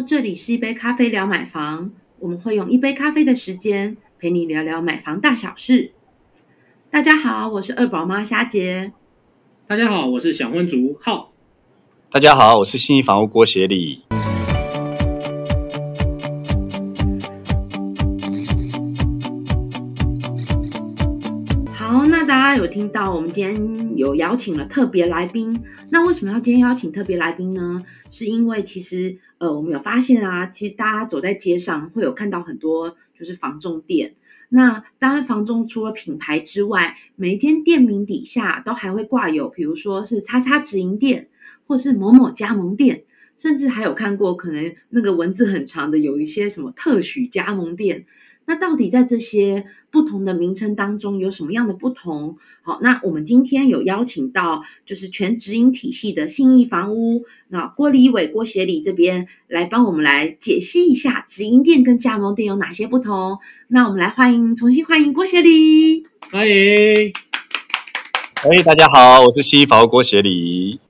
这里是一杯咖啡聊买房，我们会用一杯咖啡的时间陪你聊聊买房大小事。大家好，我是二宝妈虾姐。大家好，我是小婚族浩。大家好，我是信义房屋郭协理。好，那大家有听到我们今天有邀请了特别来宾？那为什么要今天邀请特别来宾呢？是因为其实呃，我们有发现啊，其实大家走在街上会有看到很多就是防重店。那当然，房中除了品牌之外，每一间店名底下都还会挂有，比如说是叉叉直营店，或是某某加盟店，甚至还有看过可能那个文字很长的，有一些什么特许加盟店。那到底在这些不同的名称当中有什么样的不同？好，那我们今天有邀请到就是全直营体系的信义房屋，那郭立伟、郭协理这边来帮我们来解析一下直营店跟加盟店有哪些不同。那我们来欢迎，重新欢迎郭协理，欢迎。哎，大家好，我是信义房屋郭协理。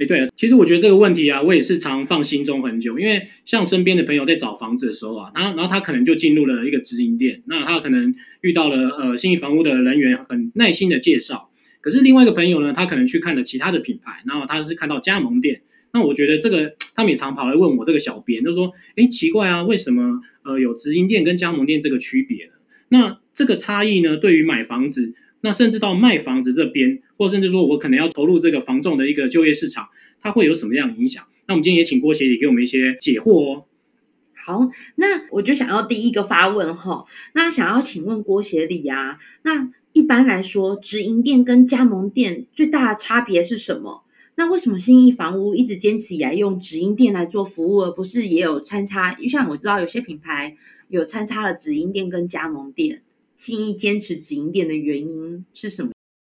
哎，对了，其实我觉得这个问题啊，我也是常放心中很久。因为像身边的朋友在找房子的时候啊，然后然后他可能就进入了一个直营店，那他可能遇到了呃新义房屋的人员很耐心的介绍。可是另外一个朋友呢，他可能去看了其他的品牌，然后他是看到加盟店。那我觉得这个他们也常跑来问我这个小编，就说：哎，奇怪啊，为什么呃有直营店跟加盟店这个区别呢？那这个差异呢，对于买房子。那甚至到卖房子这边，或甚至说我可能要投入这个房仲的一个就业市场，它会有什么样的影响？那我们今天也请郭协理给我们一些解惑哦。好，那我就想要第一个发问哈，那想要请问郭协理啊，那一般来说，直营店跟加盟店最大的差别是什么？那为什么新义房屋一直坚持以来用直营店来做服务，而不是也有参差？像我知道有些品牌有参差了直营店跟加盟店。信义坚持直营店的原因是什么？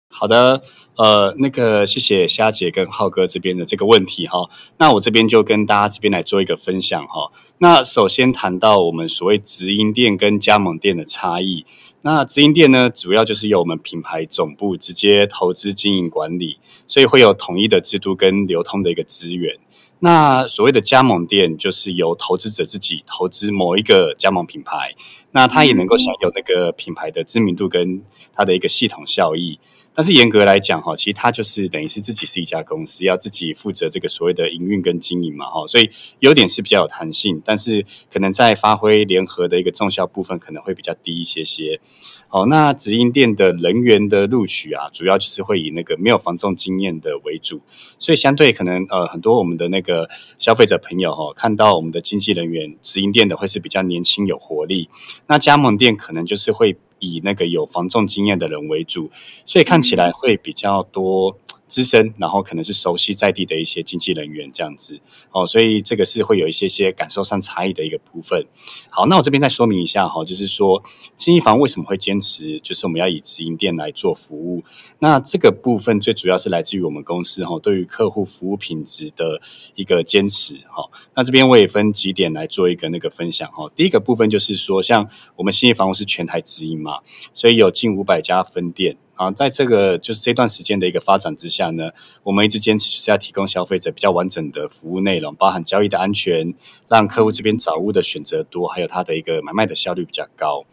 好的，呃，那个谢谢虾姐跟浩哥这边的这个问题哈。那我这边就跟大家这边来做一个分享哈。那首先谈到我们所谓直营店跟加盟店的差异。那直营店呢，主要就是由我们品牌总部直接投资经营管理，所以会有统一的制度跟流通的一个资源。那所谓的加盟店，就是由投资者自己投资某一个加盟品牌。那他也能够享有那个品牌的知名度跟它的一个系统效益，但是严格来讲哈，其实它就是等于是自己是一家公司，要自己负责这个所谓的营运跟经营嘛哈，所以优点是比较有弹性，但是可能在发挥联合的一个重效部分可能会比较低一些些。哦，那直营店的人员的录取啊，主要就是会以那个没有防重经验的为主，所以相对可能呃很多我们的那个消费者朋友哈，看到我们的经纪人员直营店的会是比较年轻有活力，那加盟店可能就是会以那个有防重经验的人为主，所以看起来会比较多。资深，然后可能是熟悉在地的一些经纪人员这样子哦，所以这个是会有一些些感受上差异的一个部分。好，那我这边再说明一下哈，就是说新一房为什么会坚持，就是我们要以直营店来做服务。那这个部分最主要是来自于我们公司哈，对于客户服务品质的一个坚持哈。那这边我也分几点来做一个那个分享哈。第一个部分就是说，像我们新一房屋是全台直营嘛，所以有近五百家分店。啊，在这个就是这段时间的一个发展之下呢，我们一直坚持是要提供消费者比较完整的服务内容，包含交易的安全，让客户这边找物的选择多，还有它的一个买卖的效率比较高。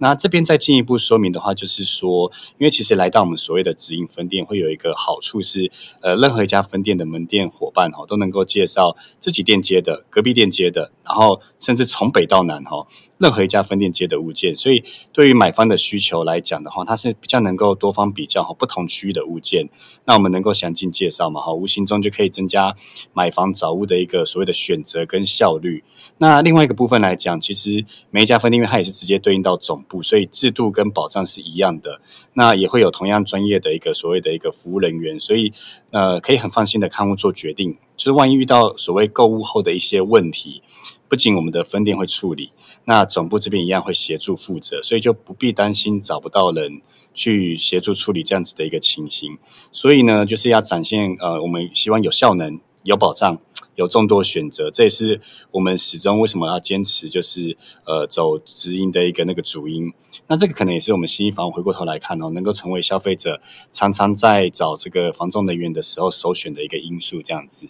那这边再进一步说明的话，就是说，因为其实来到我们所谓的直营分店，会有一个好处是，呃，任何一家分店的门店伙伴哈，都能够介绍自己店接的、隔壁店接的，然后甚至从北到南哈，任何一家分店接的物件。所以对于买方的需求来讲的话，它是比较能够多多方比较哈不同区域的物件，那我们能够详尽介绍嘛哈，无形中就可以增加买房找屋的一个所谓的选择跟效率。那另外一个部分来讲，其实每一家分店，因为它也是直接对应到总部，所以制度跟保障是一样的。那也会有同样专业的一个所谓的一个服务人员，所以呃，可以很放心的看屋做决定。就是万一遇到所谓购物后的一些问题，不仅我们的分店会处理，那总部这边一样会协助负责，所以就不必担心找不到人去协助处理这样子的一个情形。所以呢，就是要展现呃，我们希望有效能、有保障。有众多选择，这也是我们始终为什么要坚持，就是呃走直营的一个那个主因。那这个可能也是我们新一房回过头来看哦，能够成为消费者常常在找这个房仲人员的时候首选的一个因素，这样子。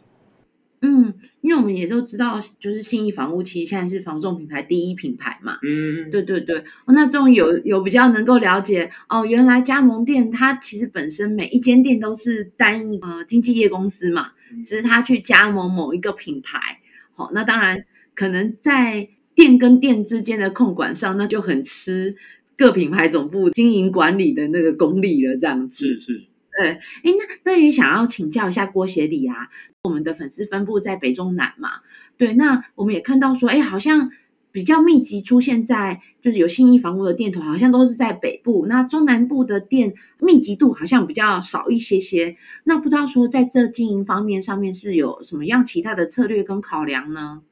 嗯，因因为我们也都知道，就是信义房屋其实现在是房仲品牌第一品牌嘛。嗯，对对对，哦那这种有有比较能够了解哦，原来加盟店它其实本身每一间店都是单一呃经纪业公司嘛，嗯只是它去加盟某一个品牌。好、那当然可能在店跟店之间的控管上，那就很吃各品牌总部经营管理的那个功力了，这样子。是是，对，哎，那那也想要请教一下郭协理啊，我们的粉丝分布在北中南嘛，对，那我们也看到说，哎，好像比较密集出现在就是有信义房屋的店头，好像都是在北部，那中南部的店密集度好像比较少一些些。那不知道说在这经营方面上面是有什么样其他的策略跟考量呢？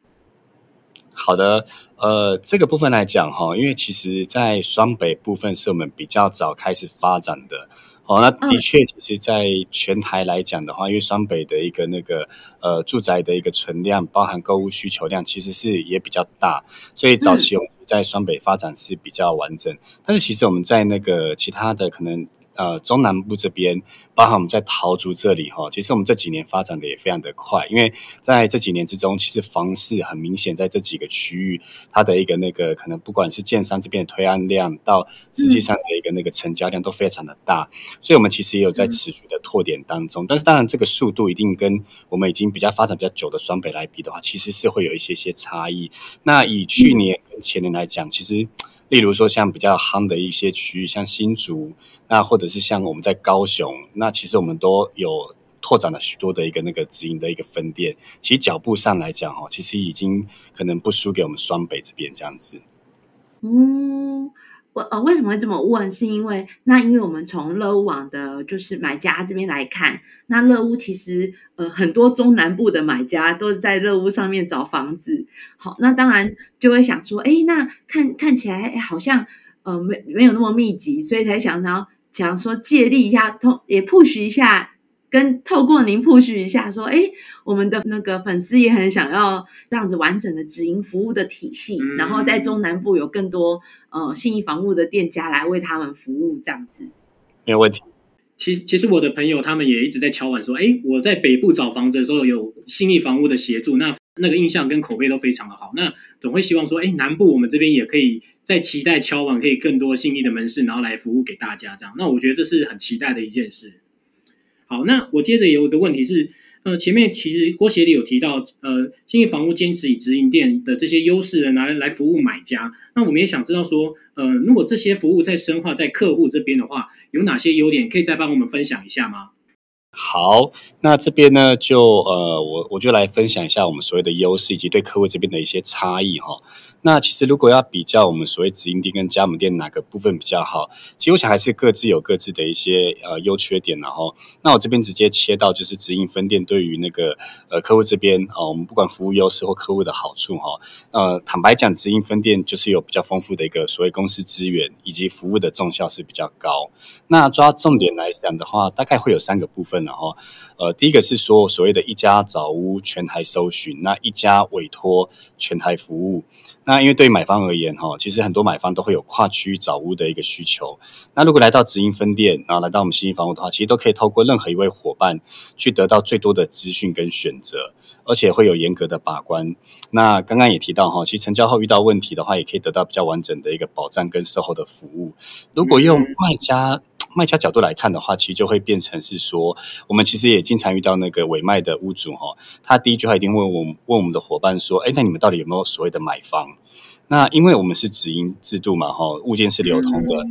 好的，呃，这个部分来讲哈，因为其实，在双北部分是我们比较早开始发展的。哦，那的确，其实，在全台来讲的话，因为双北的一个那个呃住宅的一个存量，包含购物需求量，其实是也比较大，所以早期我们在双北发展是比较完整。但是，其实我们在那个其他的可能呃中南部这边，包含我们在桃竹这里哈，其实我们这几年发展的也非常的快，因为在这几年之中，其实房市很明显在这几个区域，它的一个那个可能不管是建商这边的推案量，到实际上的一个那个成交量都非常的大，所以我们其实也有在持续的拓点当中。但是当然，这个速度一定跟我们已经比较发展比较久的双北来比的话，其实是会有一些些差异。那以去年跟前年来讲，其实例如说像比较夯的一些区域，像新竹。那或者是像我们在高雄，那其实我们都有拓展了许多的一个那个直营的一个分店。其实脚步上来讲，哦，其实已经可能不输给我们双北这边这样子。嗯，我呃为什么会这么问？是因为那因为我们从乐屋网的就是买家这边来看，那乐屋其实呃很多中南部的买家都是在乐屋上面找房子。好，那当然就会想说，哎，那看看起来好像呃没没有那么密集，所以才想想想说借力一下，通也 push 一下。跟透过您 push 一下，说，哎，我们的那个粉丝也很想要这样子完整的直营服务的体系，嗯然后在中南部有更多呃信义房屋的店家来为他们服务，这样子。没有问题。其实其实我的朋友他们也一直在敲碗说，哎，我在北部找房子的时候有信义房屋的协助，那那个印象跟口碑都非常的好，那总会希望说，哎，南部我们这边也可以在期待敲碗，可以更多信义的门市，然后来服务给大家这样。那我觉得这是很期待的一件事。好，那我接着有一个问题是，呃，前面其实郭协理有提到，呃，新义房屋坚持以直营店的这些优势拿来服务买家。那我们也想知道说，呃，如果这些服务在深化在客户这边的话，有哪些优点可以再帮我们分享一下吗？好，那这边呢，就呃，我我就来分享一下我们所谓的优势以及对客户这边的一些差异哈。那其实如果要比较我们所谓直营店跟加盟店哪个部分比较好，其实我想还是各自有各自的一些呃优缺点然后，那我这边直接切到就是直营分店对于那个呃客户这边啊、我们不管服务优势或客户的好处哈，呃，坦白讲，直营分店就是有比较丰富的一个所谓公司资源以及服务的重效是比较高。那抓重点来讲的话，大概会有三个部分了哈。呃，第一个是说所谓的一家找屋全台搜寻，那一家委托全台服务。那因为对于买方而言哈，其实很多买方都会有跨区找屋的一个需求。那如果来到直营分店，然后来到我们新义房屋的话，其实都可以透过任何一位伙伴去得到最多的资讯跟选择。而且会有严格的把关。那刚刚也提到哈，其实成交后遇到问题的话，也可以得到比较完整的一个保障跟售后的服务。如果用卖家卖家角度来看的话，其实就会变成是说，我们其实也经常遇到那个委卖的屋主哈，他第一句话一定问我们问我们的伙伴说，哎，那你们到底有没有所谓的买方？那因为我们是止盈制度嘛，哈，物件是流通的。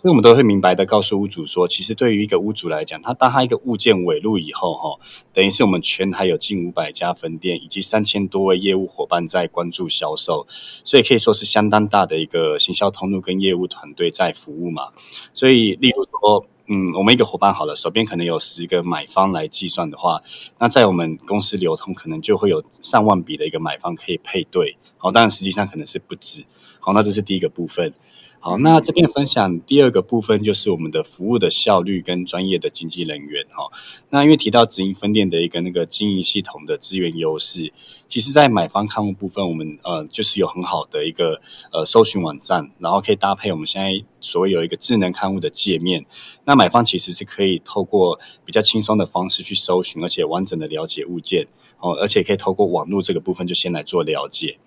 所以我们都会明白的告诉屋主说，其实对于一个屋主来讲，他当他一个物件尾入以后，哈，等于是我们全台有近五百家分店，以及三千多位业务伙伴在关注销售，所以可以说是相当大的一个行销通路跟业务团队在服务嘛。所以，例如说，嗯，我们一个伙伴好了，手边可能有十个买方来计算的话，那在我们公司流通可能就会有上万笔的一个买方可以配对。好，当然实际上可能是不止。好，那这是第一个部分。好，那这边分享第二个部分就是我们的服务的效率跟专业的经纪人员哈。那因为提到直营分店的一个那个经营系统的资源优势，其实在买方看护部分，我们呃就是有很好的一个呃搜寻网站，然后可以搭配我们现在所谓有一个智能看护的界面。那买方其实是可以透过比较轻松的方式去搜寻，而且完整的了解物件哦，而且可以透过网络这个部分就先来做了解。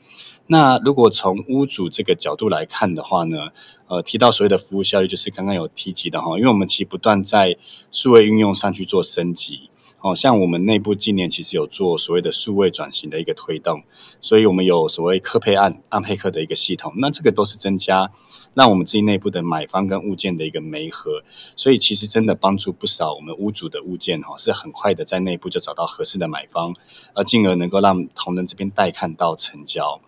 那如果从屋主这个角度来看的话呢，呃，提到所谓的服务效率，就是刚刚有提及的哈，因为我们其实不断在数位运用上去做升级，哦，像我们内部今年其实有做所谓的数位转型的一个推动，所以我们有所谓客配案案配客的一个系统，那这个都是增加让我们自己内部的买方跟物件的一个媒合，所以其实真的帮助不少我们屋主的物件哈，是很快的在内部就找到合适的买方，而进而能够让同仁这边带看到成交。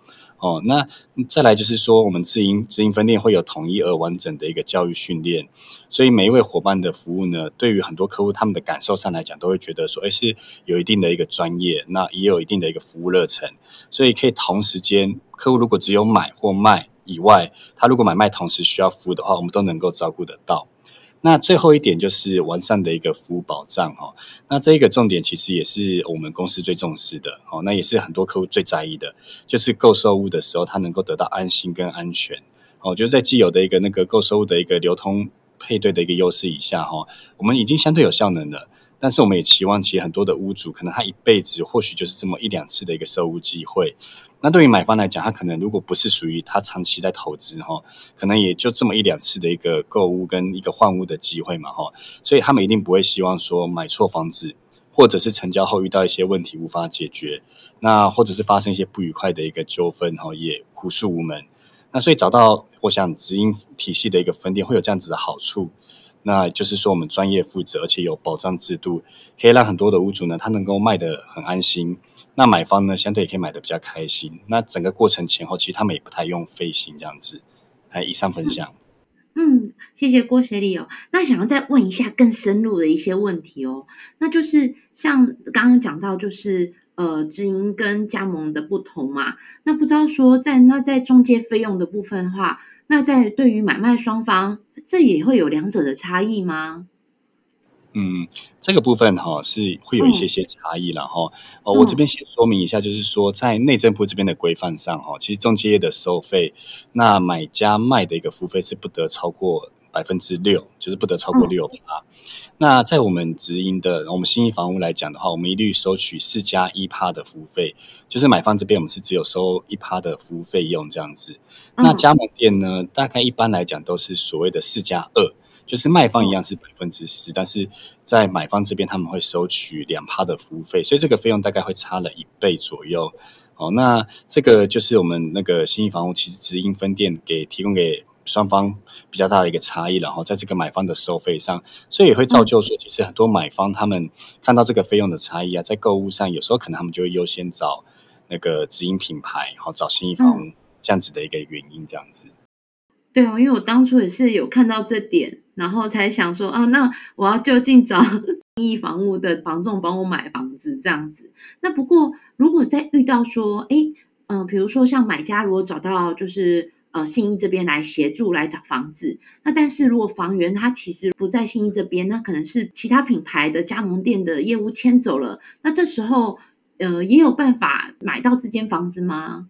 哦，那再来就是说，我们自营直营分店会有统一而完整的一个教育训练，所以每一位伙伴的服务呢，对于很多客户他们的感受上来讲，都会觉得说，哎，是有一定的一个专业，那也有一定的一个服务热忱，所以可以同时间，客户如果只有买或卖以外，他如果买卖同时需要服务的话，我们都能够照顾得到。那最后一点就是完善的一个服务保障哈，那这一个重点其实也是我们公司最重视的哦，那也是很多客户最在意的，就是购售物的时候他能够得到安心跟安全。哦，就是在既有的一个那个购售物的一个流通配对的一个优势以下哈，我们已经相对有效能了，但是我们也期望其实很多的屋主可能他一辈子或许就是这么一两次的一个售屋机会。那对于买方来讲，他可能如果不是属于他长期在投资哈，可能也就这么一两次的一个购物跟一个换屋的机会嘛哈，所以他们一定不会希望说买错房子，或者是成交后遇到一些问题无法解决，那或者是发生一些不愉快的一个纠纷哈，也苦诉无门。那所以找到我想直营体系的一个分店会有这样子的好处，那就是说我们专业负责，而且有保障制度，可以让很多的屋主呢，他能够卖得很安心。那买方呢，相对也可以买的比较开心。那整个过程前后，其实他们也不太用费心这样子。哎，以上分享。嗯，谢谢郭学礼哦。那想要再问一下更深入的一些问题哦，那就是像刚刚讲到，就是呃，直营跟加盟的不同嘛。那不知道说在那在中介费用的部分的话，那在对于买卖双方，这也会有两者的差异吗？嗯，这个部分哈是会有一些些差异了哈。哦，我这边先说明一下，就是说在内政部这边的规范上哈，其实中介业的收费，那买家卖的一个付费是不得超过百分之六，就是不得超过六啊。那在我们直营的我们新义房屋来讲的话，我们一律收取四加一趴的服务费，就是买方这边我们是只有收一趴的服务费用这样子。那加盟店呢，大概一般来讲都是所谓的四加二。就是卖方一样是百分之十，但是在买方这边他们会收取两趴的服务费，所以这个费用大概会差了一倍左右。哦，那这个就是我们那个新义房屋其实直营分店给提供给双方比较大的一个差异，然后在这个买方的收费上，所以也会造就说，其实很多买方他们看到这个费用的差异啊，在购物上有时候可能他们就会优先找那个直营品牌，然后找新义房屋这样子的一个原因，这样子。对哦，因为我当初也是有看到这点。然后才想说啊，那我要就近找新义房屋的房仲帮我买房子这样子。那不过如果再遇到说，哎，嗯，比如说像买家如果找到就是呃信义这边来协助来找房子，那但是如果房源它其实不在信义这边，那可能是其他品牌的加盟店的业务迁走了，那这时候呃也有办法买到这间房子吗？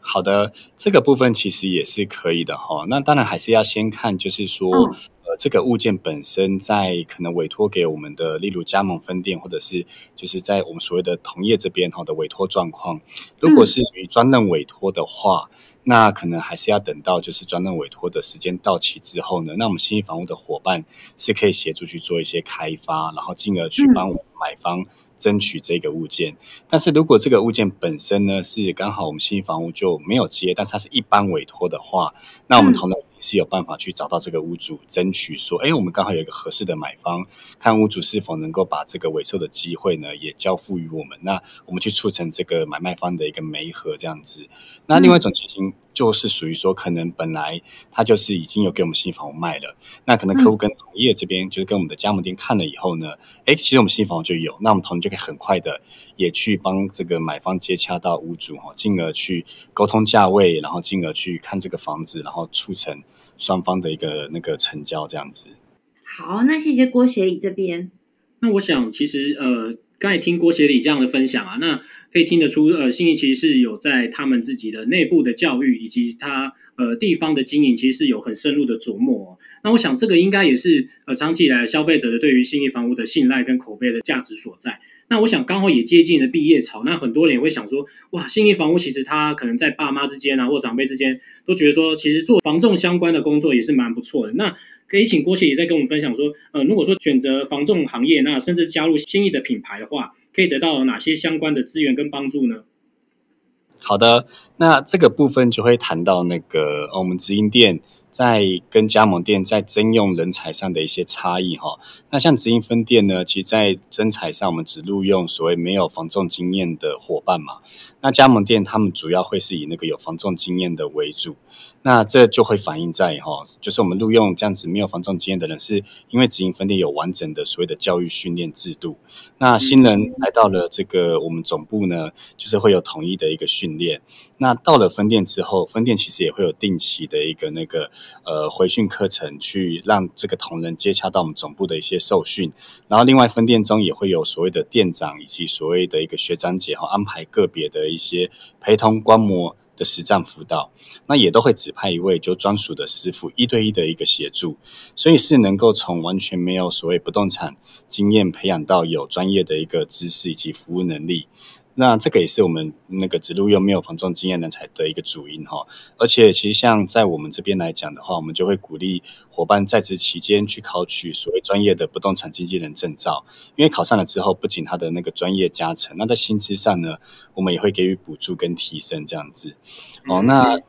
好的，这个部分其实也是可以的哈。那当然还是要先看，就是说。这个物件本身在可能委托给我们的，例如加盟分店，或者是就是在我们所谓的同业这边哈的委托状况。如果是属于专任委托的话，那可能还是要等到就是专任委托的时间到期之后呢，那我们新义房屋的伙伴是可以协助去做一些开发，然后进而去帮我们买方。争取这个物件，但是如果这个物件本身呢是刚好我们新房屋就没有接，但是它是一般委托的话，那我们同样是有办法去找到这个屋主，争取说，哎，我们刚好有一个合适的买方，看屋主是否能够把这个尾售的机会呢也交付于我们，那我们去促成这个买卖方的一个媒合这样子。那另外一种情形，就是属于说，可能本来他就是已经有给我们新房屋卖了，那可能客户跟同业这边就是跟我们的加盟店看了以后呢，哎，其实我们新房屋就有，那我们同仁就可以很快的也去帮这个买方接洽到屋主哈，进而去沟通价位，然后进而去看这个房子，然后促成双方的一个那个成交这样子。好，那谢谢郭协理这边。那我想，其实呃，刚才听郭协理这样的分享啊，那可以听得出，呃，信义其实是有在他们自己的内部的教育以及他呃地方的经营，其实是有很深入的琢磨。那我想，这个应该也是呃长期以来消费者的对于信义房屋的信赖跟口碑的价值所在。那我想，刚好也接近了毕业潮，那很多人也会想说，哇，信义房屋其实他可能在爸妈之间啊，或长辈之间都觉得说，其实做房仲相关的工作也是蛮不错的。那可以请郭协理再跟我们分享说，呃，如果说选择房仲行业，那甚至加入新义的品牌的话，可以得到哪些相关的资源跟帮助呢？好的，那这个部分就会谈到那个我们直营店在跟加盟店在征用人才上的一些差异哈。那像直营分店呢，其实在征才上，我们只录用所谓没有防重经验的伙伴嘛。那加盟店他们主要会是以那个有防重经验的为主。那这就会反映在哈，就是我们录用这样子没有房仲经验的人，是因为直营分店有完整的所谓的教育训练制度。那新人来到了这个我们总部呢，就是会有统一的一个训练。那到了分店之后，分店其实也会有定期的一个那个呃回训课程，去让这个同仁接洽到我们总部的一些受训。然后另外分店中也会有所谓的店长以及所谓的一个学长姐哈，安排个别的一些陪同观摩。的实战辅导，那也都会指派一位就专属的师傅，一对一的一个协助，所以是能够从完全没有所谓不动产经验，培养到有专业的一个知识以及服务能力。那这个也是我们那个指路又没有防重经验人才的一个主因哈，而且其实像在我们这边来讲的话，我们就会鼓励伙伴在职期间去考取所谓专业的不动产经纪人证照，因为考上了之后，不仅他的那个专业加成，那在薪资上呢，我们也会给予补助跟提升这样子。哦，那。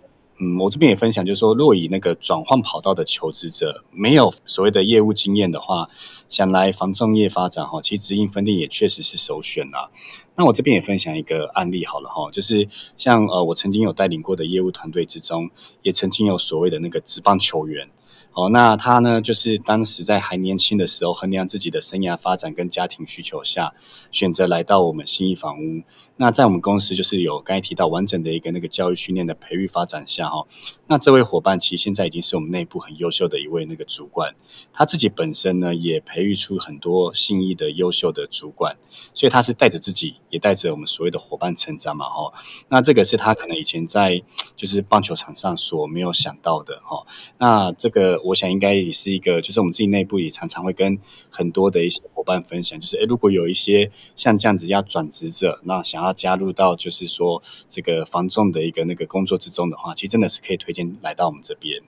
嗯，我这边也分享，就是说，若以那个转换跑道的求职者没有所谓的业务经验的话，想来房仲业发展哈，其实直营分店也确实是首选啦。那我这边也分享一个案例好了哈，就是像呃，我曾经有带领过的业务团队之中，也曾经有所谓的那个职棒球员。哦，那他呢，就是当时在还年轻的时候，衡量自己的生涯发展跟家庭需求下，选择来到我们新义房屋。那在我们公司，就是有刚才提到完整的一个那个教育训练的培育发展下，哈。那这位伙伴其实现在已经是我们内部很优秀的一位那个主管，他自己本身呢也培育出很多新意的优秀的主管，所以他是带着自己，也带着我们所谓的伙伴成长嘛，哈。那这个是他可能以前在就是棒球场上所没有想到的，哈。那这个我想应该也是一个，就是我们自己内部也常常会跟很多的一些伙伴分享，就是诶，如果有一些像这样子要转职者，那想要加入到就是说这个防重的一个那个工作之中的话，其实真的是可以推荐。来到我们这边，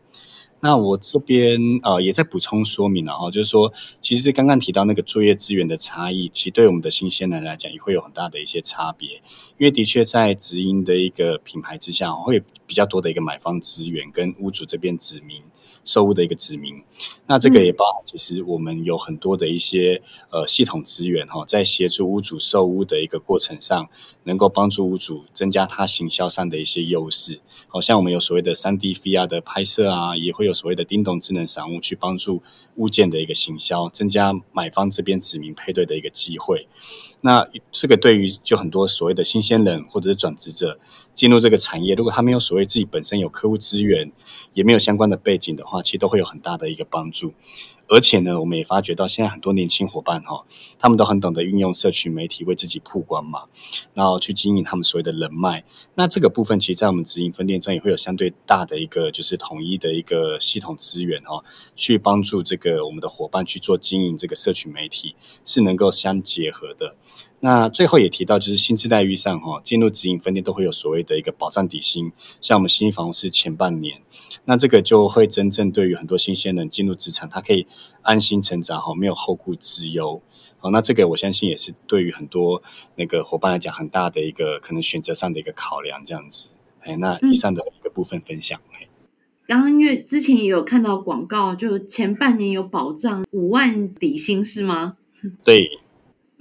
那我这边呃也在补充说明了哈，就是说，其实刚刚提到那个作业资源的差异，其实对我们的新鲜人来讲也会有很大的一些差别，因为的确在直营的一个品牌之下，会比较多的一个买方资源跟屋主这边指明。售屋的一个指明，那这个也包含，其实我们有很多的一些呃系统资源哈，在协助屋主售屋的一个过程上，能够帮助屋主增加他行销上的一些优势。好像我们有所谓的三 D VR 的拍摄啊，也会有所谓的叮咚智能赏物去帮助物件的一个行销，增加买方这边指名配对的一个机会。那这个对于就很多所谓的新鲜人或者是转职者进入这个产业，如果他没有所谓自己本身有客户资源，也没有相关的背景的话，其实都会有很大的一个帮助。而且呢，我们也发觉到现在很多年轻伙伴哈，他们都很懂得运用社群媒体为自己曝光嘛，然后去经营他们所谓的人脉。那这个部分，其实，在我们直营分店中也会有相对大的一个就是统一的一个系统资源哈，去帮助这个我们的伙伴去做经营这个社群媒体，是能够相结合的。那最后也提到，就是薪资待遇上哈，进入直营分店都会有所谓的一个保障底薪，像我们新房是前半年，那这个就会真正对于很多新鲜人进入职场，他可以安心成长哈，没有后顾之忧。好，那这个我相信也是对于很多那个伙伴来讲很大的一个可能选择上的一个考量，这样子。哎，那以上的一个部分分享。刚刚因为之前也有看到广告，就前半年有保障五万底薪是吗？对。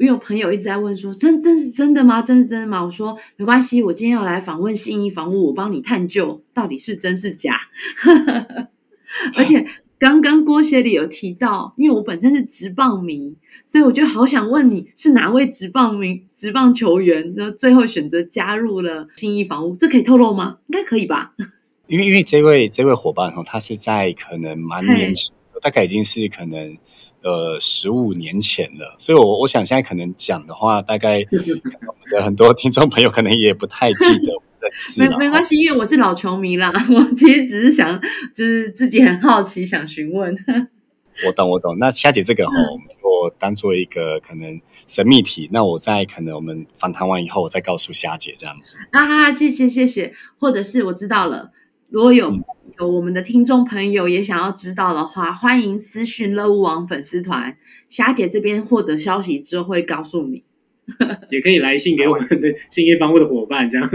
因为我朋友一直在问说，真真是真的吗？真是真的吗？我说没关系，我今天要来访问信义房屋，我帮你探究到底是真是假。而且刚刚郭协理有提到，因为我本身是职棒迷，所以我就好想问你是哪位职棒迷、职棒球员，然后最后选择加入了信义房屋，这可以透露吗？应该可以吧？因为因为这位这位伙伴哈，他是在可能蛮年轻，大概已经是可能呃十五年前了，所以我我想现在可能讲的话，大概我们的很多听众朋友可能也不太记得。没没关系，因为我是老球迷啦，我其实只是想就是自己很好奇，想询问。我懂我懂，那夏姐这个哈，我们就当做一个可能神秘题，那我在可能我们访谈完以后，我再告诉夏姐这样子。啊，谢谢谢谢，或者是我知道了。如果有有我们的听众朋友也想要知道的话，欢迎私讯乐屋网粉丝团，霞姐这边获得消息之后会告诉你。也可以来信给我们的信业方务的伙伴，这样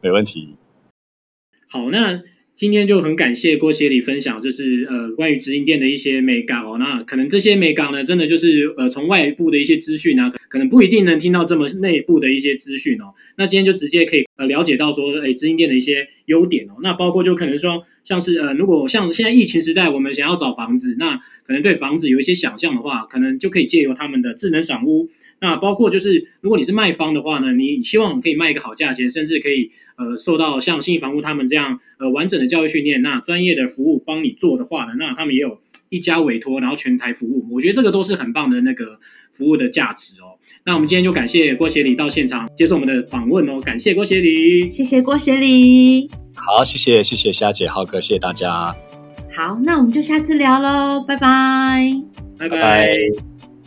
没问题。好，那今天就很感谢郭协理分享，就是呃关于直营店的一些美感哦。那可能这些美感呢，真的就是呃从外部的一些资讯啊，可能不一定能听到这么内部的一些资讯哦。那今天就直接可以呃了解到说，哎，直营店的一些优点哦。那包括就可能说，像是呃如果像现在疫情时代，我们想要找房子，那可能对房子有一些想象的话，可能就可以借由他们的智能赏屋。那包括就是，如果你是卖方的话呢，你希望可以卖一个好价钱，甚至可以呃受到像信义房屋他们这样呃完整的教育训练，那专业的服务帮你做的话呢，那他们也有一家委托，然后全台服务，我觉得这个都是很棒的那个服务的价值哦。那我们今天就感谢郭协理到现场接受我们的访问哦，感谢郭协理，谢谢郭协理，好，谢谢谢谢夏姐浩哥，谢谢大家。好，那我们就下次聊喽，拜拜，拜拜。